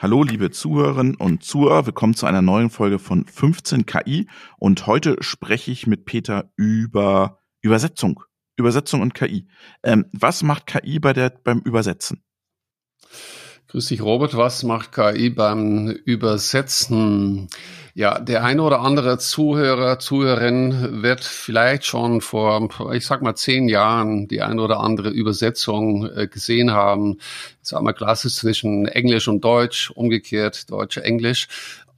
Hallo, liebe Zuhörerinnen und Zuhörer. Willkommen zu einer neuen Folge von 15 KI. Und heute spreche ich mit Peter über Übersetzung. Übersetzung und KI. Ähm, was macht KI bei der, beim Übersetzen? Grüß dich, Robert. Was macht KI beim Übersetzen? Ja, der eine oder andere Zuhörer, Zuhörerin wird vielleicht schon vor, ich sag mal, zehn Jahren die eine oder andere Übersetzung äh, gesehen haben. Ich sag mal klassisch zwischen Englisch und Deutsch, umgekehrt Deutsch-Englisch.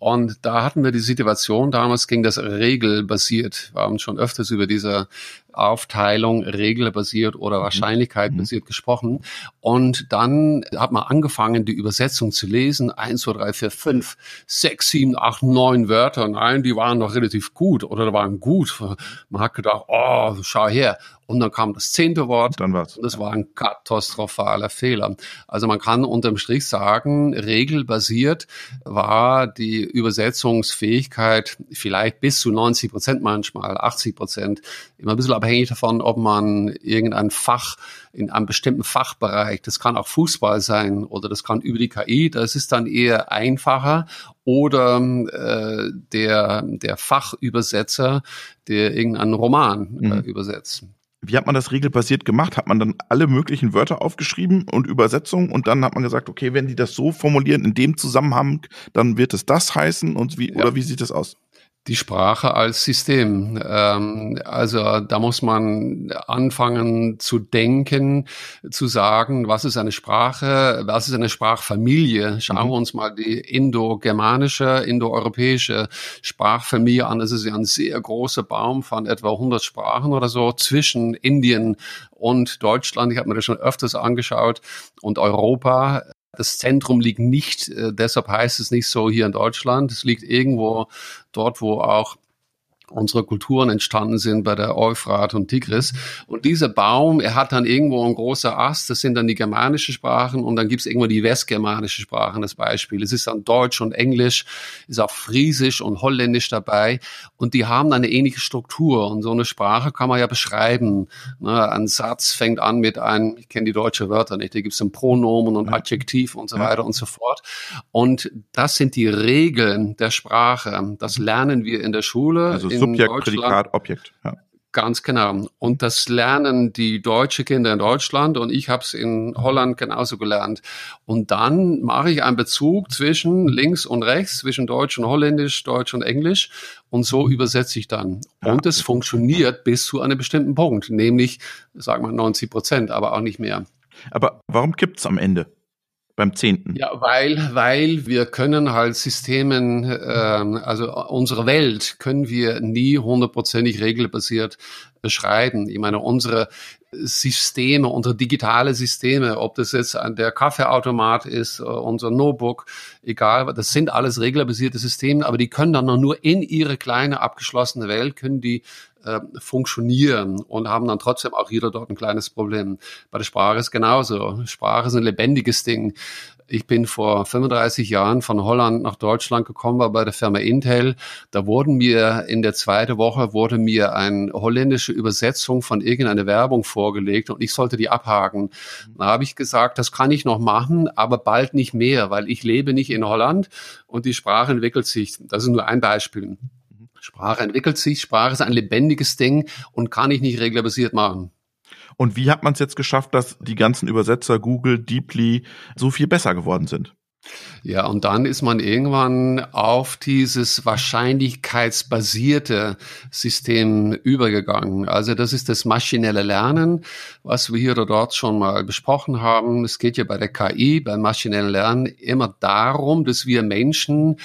Und da hatten wir die Situation, damals ging das regelbasiert. Wir haben schon öfters über diese Aufteilung regelbasiert oder mhm. wahrscheinlichkeitbasiert mhm. gesprochen. Und dann hat man angefangen, die Übersetzung zu lesen. Eins, zwei, drei, vier, fünf, sechs, sieben, acht, neun Wörter. Nein, die waren noch relativ gut oder waren gut. Man hat gedacht, oh, schau her. Und dann kam das zehnte Wort. Dann war's. Und das war ein katastrophaler Fehler. Also man kann unterm Strich sagen, regelbasiert war die Übersetzungsfähigkeit vielleicht bis zu 90 Prozent manchmal, 80 Prozent. Immer ein bisschen abhängig davon, ob man irgendein Fach in einem bestimmten Fachbereich, das kann auch Fußball sein oder das kann über die KI, das ist dann eher einfacher oder äh, der, der Fachübersetzer, der irgendeinen Roman äh, mhm. übersetzt. Wie hat man das regelbasiert gemacht? Hat man dann alle möglichen Wörter aufgeschrieben und Übersetzungen und dann hat man gesagt, okay, wenn die das so formulieren in dem Zusammenhang, dann wird es das heißen und wie, ja. oder wie sieht das aus? Die Sprache als System. Ähm, also da muss man anfangen zu denken, zu sagen, was ist eine Sprache, was ist eine Sprachfamilie. Schauen mhm. wir uns mal die indo-germanische, indo-europäische Sprachfamilie an. Das ist ja ein sehr großer Baum von etwa 100 Sprachen oder so zwischen Indien und Deutschland. Ich habe mir das schon öfters angeschaut und Europa. Das Zentrum liegt nicht, äh, deshalb heißt es nicht so hier in Deutschland. Es liegt irgendwo dort, wo auch unsere Kulturen entstanden sind bei der Euphrat und Tigris. Und dieser Baum, er hat dann irgendwo ein großer Ast, das sind dann die germanischen Sprachen und dann gibt es irgendwo die westgermanische Sprachen, das Beispiel. Es ist dann Deutsch und Englisch, ist auch Friesisch und Holländisch dabei und die haben eine ähnliche Struktur und so eine Sprache kann man ja beschreiben. Ne, ein Satz fängt an mit einem, ich kenne die deutsche Wörter nicht, da gibt es ein Pronomen und Adjektiv und so weiter und so fort. Und das sind die Regeln der Sprache. Das lernen wir in der Schule. Also Subjekt, Prädikat, Objekt. Ja. Ganz genau. Und das lernen die deutsche Kinder in Deutschland und ich habe es in Holland genauso gelernt. Und dann mache ich einen Bezug zwischen links und rechts, zwischen Deutsch und Holländisch, Deutsch und Englisch und so übersetze ich dann. Und es funktioniert bis zu einem bestimmten Punkt, nämlich, sagen wir 90 Prozent, aber auch nicht mehr. Aber warum kippt's am Ende? Beim zehnten? Ja, weil, weil wir können halt Systemen, ähm, also unsere Welt können wir nie hundertprozentig regelbasiert beschreiben. Ich meine, unsere Systeme, unsere digitale Systeme, ob das jetzt der Kaffeeautomat ist, äh, unser Notebook, egal, das sind alles regelbasierte Systeme, aber die können dann noch nur in ihre kleine abgeschlossene Welt, können die äh, funktionieren und haben dann trotzdem auch jeder dort ein kleines Problem. Bei der Sprache ist genauso. Sprache ist ein lebendiges Ding. Ich bin vor 35 Jahren von Holland nach Deutschland gekommen, war bei der Firma Intel. Da wurden mir in der zweiten Woche wurde mir eine holländische Übersetzung von irgendeiner Werbung vorgelegt und ich sollte die abhaken. Da habe ich gesagt, das kann ich noch machen, aber bald nicht mehr, weil ich lebe nicht in Holland und die Sprache entwickelt sich. Das ist nur ein Beispiel. Sprache entwickelt sich, Sprache ist ein lebendiges Ding und kann ich nicht reglerbasiert machen. Und wie hat man es jetzt geschafft, dass die ganzen Übersetzer Google, Deeply so viel besser geworden sind? Ja, und dann ist man irgendwann auf dieses wahrscheinlichkeitsbasierte System übergegangen. Also das ist das maschinelle Lernen, was wir hier oder dort schon mal besprochen haben. Es geht ja bei der KI, beim maschinellen Lernen immer darum, dass wir Menschen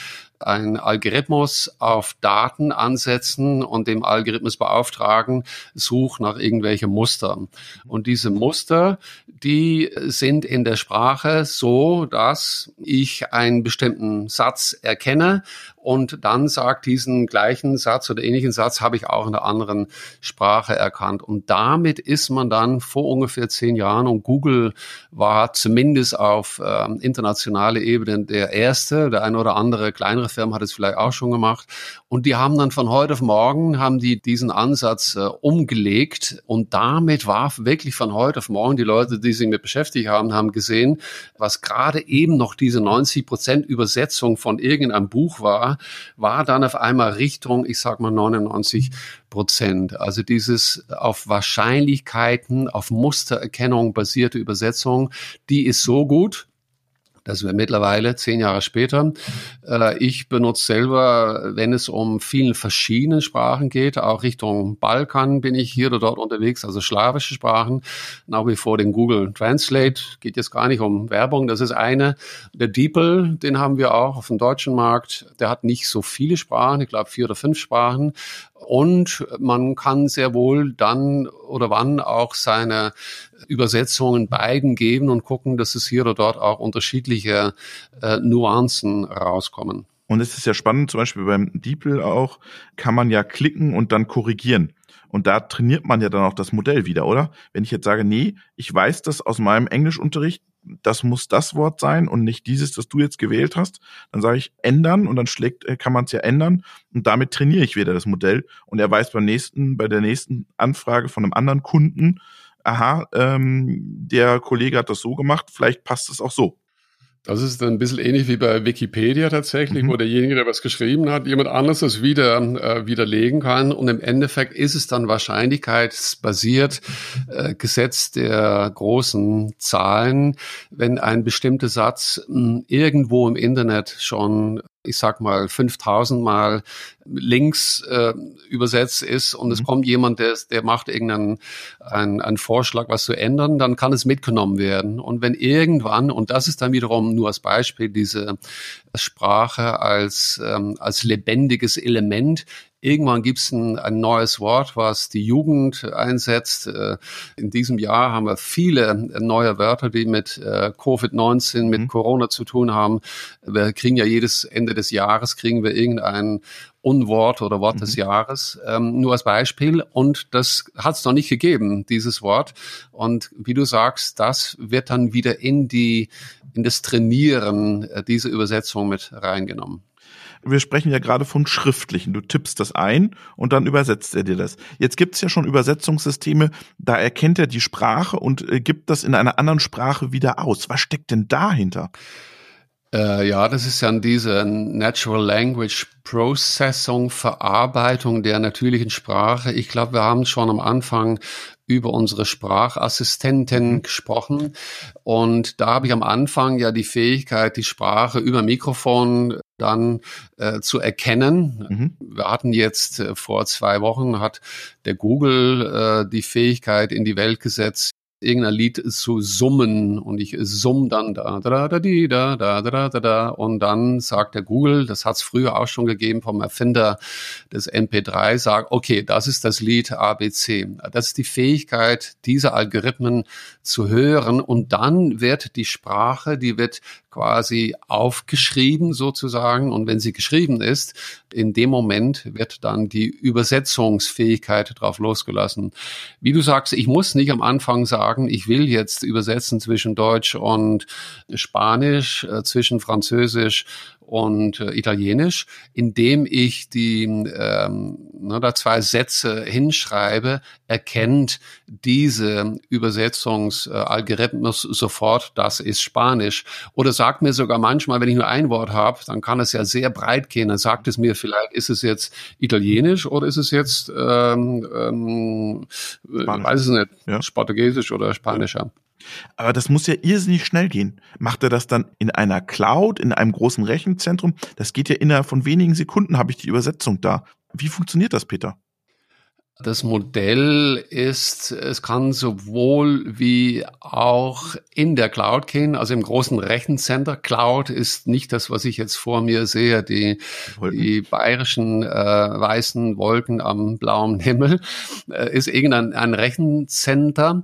einen Algorithmus auf Daten ansetzen und dem Algorithmus beauftragen, such nach irgendwelchen Mustern. Und diese Muster, die sind in der Sprache so, dass ich einen bestimmten Satz erkenne und dann sagt diesen gleichen Satz oder ähnlichen Satz habe ich auch in einer anderen Sprache erkannt. Und damit ist man dann vor ungefähr zehn Jahren und Google war zumindest auf äh, internationale Ebene der erste, der eine oder andere kleinere Firma hat es vielleicht auch schon gemacht. Und die haben dann von heute auf morgen haben die diesen Ansatz äh, umgelegt und damit war wirklich von heute auf morgen die Leute, die sich mit beschäftigt haben, haben gesehen, was gerade eben noch diese 90 Prozent Übersetzung von irgendeinem Buch war, war dann auf einmal Richtung, ich sag mal 99 Prozent. Also dieses auf Wahrscheinlichkeiten, auf Mustererkennung basierte Übersetzung, die ist so gut, das wäre mittlerweile zehn Jahre später. Äh, ich benutze selber, wenn es um vielen verschiedene Sprachen geht, auch Richtung Balkan bin ich hier oder dort unterwegs, also slawische Sprachen, nach wie vor den Google Translate. Geht jetzt gar nicht um Werbung, das ist eine. Der DeepL, den haben wir auch auf dem deutschen Markt. Der hat nicht so viele Sprachen, ich glaube vier oder fünf Sprachen, und man kann sehr wohl dann oder wann auch seine Übersetzungen beiden geben und gucken, dass es hier oder dort auch unterschiedliche äh, Nuancen rauskommen. Und es ist ja spannend, zum Beispiel beim DeepL auch, kann man ja klicken und dann korrigieren. Und da trainiert man ja dann auch das Modell wieder, oder? Wenn ich jetzt sage, nee, ich weiß das aus meinem Englischunterricht, das muss das Wort sein und nicht dieses, das du jetzt gewählt hast. Dann sage ich ändern und dann schlägt, äh, kann man es ja ändern und damit trainiere ich wieder das Modell und er weiß beim nächsten, bei der nächsten Anfrage von einem anderen Kunden, aha, ähm, der Kollege hat das so gemacht, vielleicht passt es auch so. Das ist ein bisschen ähnlich wie bei Wikipedia tatsächlich, mhm. wo derjenige, der was geschrieben hat, jemand anderes das wieder äh, widerlegen kann. Und im Endeffekt ist es dann wahrscheinlichkeitsbasiert, äh, Gesetz der großen Zahlen, wenn ein bestimmter Satz mh, hm, irgendwo im Internet schon ich sag mal 5000 Mal links äh, übersetzt ist und mhm. es kommt jemand, der, der macht irgendeinen einen, einen Vorschlag, was zu ändern, dann kann es mitgenommen werden. Und wenn irgendwann, und das ist dann wiederum nur als Beispiel, diese Sprache als, ähm, als lebendiges Element Irgendwann gibt es ein, ein, neues Wort, was die Jugend einsetzt. Äh, in diesem Jahr haben wir viele neue Wörter, die mit äh, Covid-19, mit mhm. Corona zu tun haben. Wir kriegen ja jedes Ende des Jahres, kriegen wir irgendein Unwort oder Wort mhm. des Jahres, ähm, nur als Beispiel. Und das hat es noch nicht gegeben, dieses Wort. Und wie du sagst, das wird dann wieder in die, in das Trainieren äh, dieser Übersetzung mit reingenommen wir sprechen ja gerade von schriftlichen. Du tippst das ein und dann übersetzt er dir das. Jetzt gibt's ja schon Übersetzungssysteme, da erkennt er die Sprache und äh, gibt das in einer anderen Sprache wieder aus. Was steckt denn dahinter? Äh, ja, das ist dann diese Natural Language Processing, Verarbeitung der natürlichen Sprache. Ich glaube, wir haben schon am Anfang über unsere Sprachassistenten mhm. gesprochen. Und da habe ich am Anfang ja die Fähigkeit, die Sprache über Mikrofon dann äh, zu erkennen. Mhm. Wir hatten jetzt äh, vor zwei Wochen hat der Google äh, die Fähigkeit in die Welt gesetzt, irgendein Lied zu summen und ich summ dann da, da, da, di, da, da, da, da, da, und dann sagt der Google, das hat es früher auch schon gegeben vom Erfinder des MP3, sagt, okay, das ist das Lied ABC. Das ist die Fähigkeit, diese Algorithmen zu hören und dann wird die Sprache, die wird quasi aufgeschrieben sozusagen und wenn sie geschrieben ist, in dem Moment wird dann die Übersetzungsfähigkeit drauf losgelassen. Wie du sagst, ich muss nicht am Anfang sagen, ich will jetzt übersetzen zwischen Deutsch und Spanisch, äh, zwischen Französisch und äh, Italienisch, indem ich die ähm, ne, da zwei Sätze hinschreibe, erkennt diese Übersetzungsalgorithmus sofort, das ist Spanisch. Oder sagt mir sogar manchmal, wenn ich nur ein Wort habe, dann kann es ja sehr breit gehen. Dann sagt es mir vielleicht, ist es jetzt Italienisch oder ist es jetzt ähm, ähm, weiß es nicht, ja. Portugiesisch oder Spanischer. Aber das muss ja irrsinnig schnell gehen. Macht er das dann in einer Cloud, in einem großen Rechenzentrum? Das geht ja innerhalb von wenigen Sekunden, habe ich die Übersetzung da. Wie funktioniert das, Peter? Das Modell ist, es kann sowohl wie auch in der Cloud gehen, also im großen Rechencenter. Cloud ist nicht das, was ich jetzt vor mir sehe, die, die bayerischen äh, weißen Wolken am blauen Himmel, äh, ist irgendein ein Rechencenter.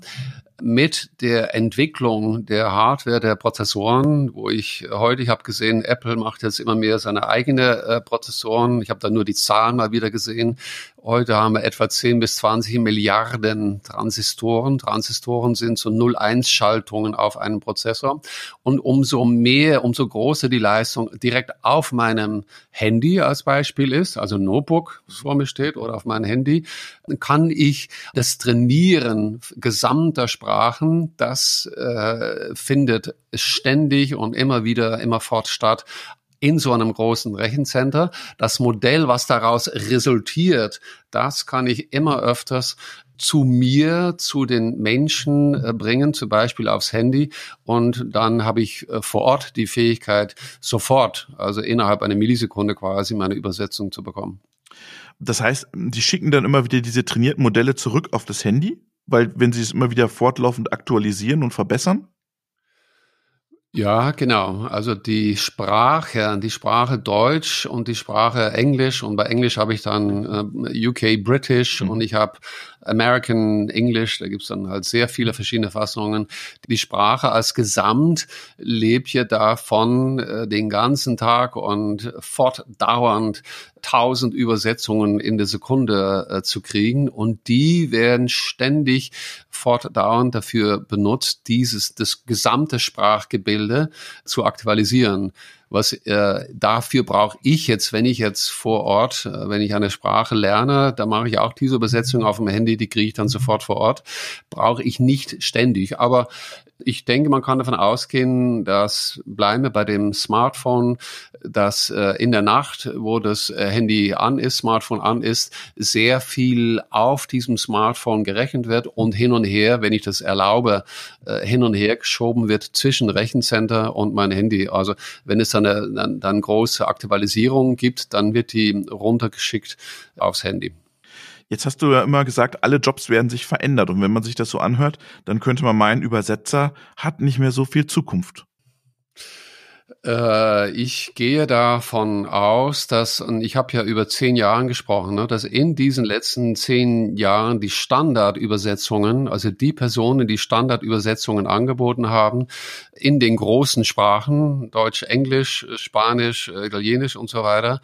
Mit der Entwicklung der Hardware, der Prozessoren, wo ich heute, ich habe gesehen, Apple macht jetzt immer mehr seine eigene äh, Prozessoren. Ich habe da nur die Zahlen mal wieder gesehen. Heute haben wir etwa 10 bis 20 Milliarden Transistoren. Transistoren sind so 0-1-Schaltungen auf einem Prozessor. Und umso mehr, umso größer die Leistung direkt auf meinem Handy als Beispiel ist, also Notebook, was vor mir steht, oder auf meinem Handy, kann ich das Trainieren gesamter Sprachen, das äh, findet ständig und immer wieder, immerfort statt in so einem großen Rechencenter. Das Modell, was daraus resultiert, das kann ich immer öfters zu mir, zu den Menschen äh, bringen, zum Beispiel aufs Handy. Und dann habe ich äh, vor Ort die Fähigkeit, sofort, also innerhalb einer Millisekunde quasi meine Übersetzung zu bekommen. Das heißt, die schicken dann immer wieder diese trainierten Modelle zurück auf das Handy? Weil wenn sie es immer wieder fortlaufend aktualisieren und verbessern? Ja, genau. Also die Sprache, die Sprache Deutsch und die Sprache Englisch und bei Englisch habe ich dann äh, UK British mhm. und ich habe American English, da gibt's dann halt sehr viele verschiedene Fassungen. Die Sprache als Gesamt lebt ja davon, äh, den ganzen Tag und fortdauernd tausend Übersetzungen in der Sekunde äh, zu kriegen. Und die werden ständig fortdauernd dafür benutzt, dieses das gesamte Sprachgebilde zu aktualisieren was äh, dafür brauche ich jetzt, wenn ich jetzt vor Ort, äh, wenn ich eine Sprache lerne, da mache ich auch diese Übersetzung auf dem Handy, die kriege ich dann sofort vor Ort, brauche ich nicht ständig. Aber ich denke, man kann davon ausgehen, dass bleiben wir bei dem Smartphone, dass äh, in der Nacht, wo das äh, Handy an ist, Smartphone an ist, sehr viel auf diesem Smartphone gerechnet wird und hin und her, wenn ich das erlaube, äh, hin und her geschoben wird zwischen Rechencenter und mein Handy. Also wenn es dann eine dann, dann große Aktualisierung gibt, dann wird die runtergeschickt aufs Handy. Jetzt hast du ja immer gesagt, alle Jobs werden sich verändert. Und wenn man sich das so anhört, dann könnte man meinen, Übersetzer hat nicht mehr so viel Zukunft. Äh, ich gehe davon aus, dass, und ich habe ja über zehn Jahren gesprochen, ne, dass in diesen letzten zehn Jahren die Standardübersetzungen, also die Personen, die Standardübersetzungen angeboten haben, in den großen Sprachen, Deutsch, Englisch, Spanisch, Italienisch und so weiter,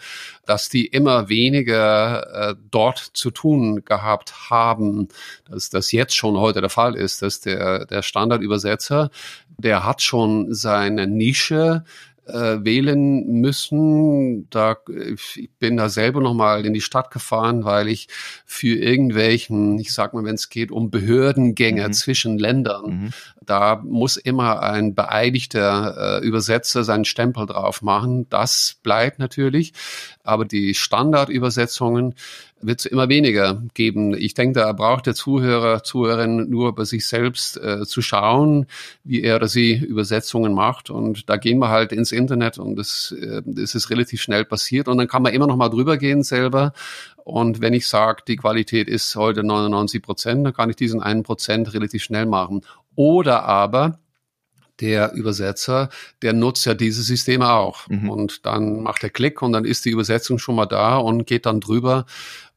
dass die immer weniger äh, dort zu tun gehabt haben, dass das jetzt schon heute der Fall ist, dass der, der Standardübersetzer, der hat schon seine Nische, äh, wählen müssen. Da, ich bin da selber nochmal in die Stadt gefahren, weil ich für irgendwelchen, ich sag mal, wenn es geht um Behördengänge mhm. zwischen Ländern, mhm. Da muss immer ein beeidigter äh, Übersetzer seinen Stempel drauf machen. Das bleibt natürlich, aber die Standardübersetzungen wird es immer weniger geben. Ich denke, da braucht der Zuhörer, Zuhörerin nur bei sich selbst äh, zu schauen, wie er oder sie Übersetzungen macht. Und da gehen wir halt ins Internet und das, äh, das ist relativ schnell passiert. Und dann kann man immer noch mal drüber gehen selber. Und wenn ich sage, die Qualität ist heute 99 Prozent, dann kann ich diesen einen Prozent relativ schnell machen. Oder aber der Übersetzer, der nutzt ja diese Systeme auch. Mhm. Und dann macht er Klick und dann ist die Übersetzung schon mal da und geht dann drüber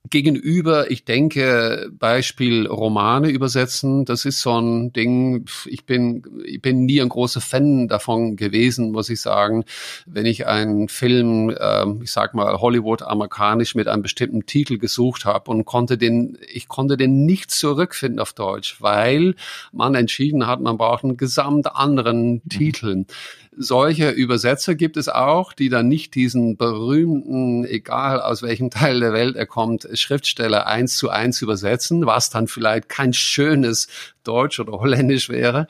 Gegenüber, ich denke, Beispiel Romane übersetzen, das ist so ein Ding, ich bin, ich bin nie ein großer Fan davon gewesen, muss ich sagen. Wenn ich einen Film, äh, ich sag mal, Hollywood amerikanisch mit einem bestimmten Titel gesucht habe und konnte den, ich konnte den nicht zurückfinden auf Deutsch, weil man entschieden hat, man braucht einen gesamt anderen mhm. Titel solche Übersetzer gibt es auch, die dann nicht diesen berühmten, egal aus welchem Teil der Welt er kommt, Schriftsteller eins zu eins übersetzen, was dann vielleicht kein schönes Deutsch oder Holländisch wäre.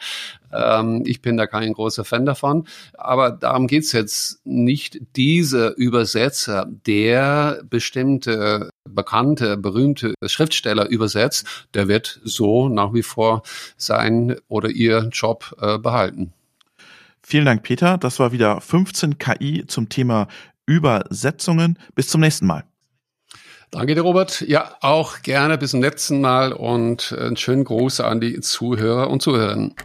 Ähm, ich bin da kein großer Fan davon. Aber darum geht's jetzt nicht. Diese Übersetzer, der bestimmte bekannte, berühmte Schriftsteller übersetzt, der wird so nach wie vor sein oder ihr Job äh, behalten. Vielen Dank, Peter. Das war wieder 15 KI zum Thema Übersetzungen. Bis zum nächsten Mal. Danke dir, Robert. Ja, auch gerne bis zum letzten Mal und einen schönen Gruß an die Zuhörer und Zuhörerinnen.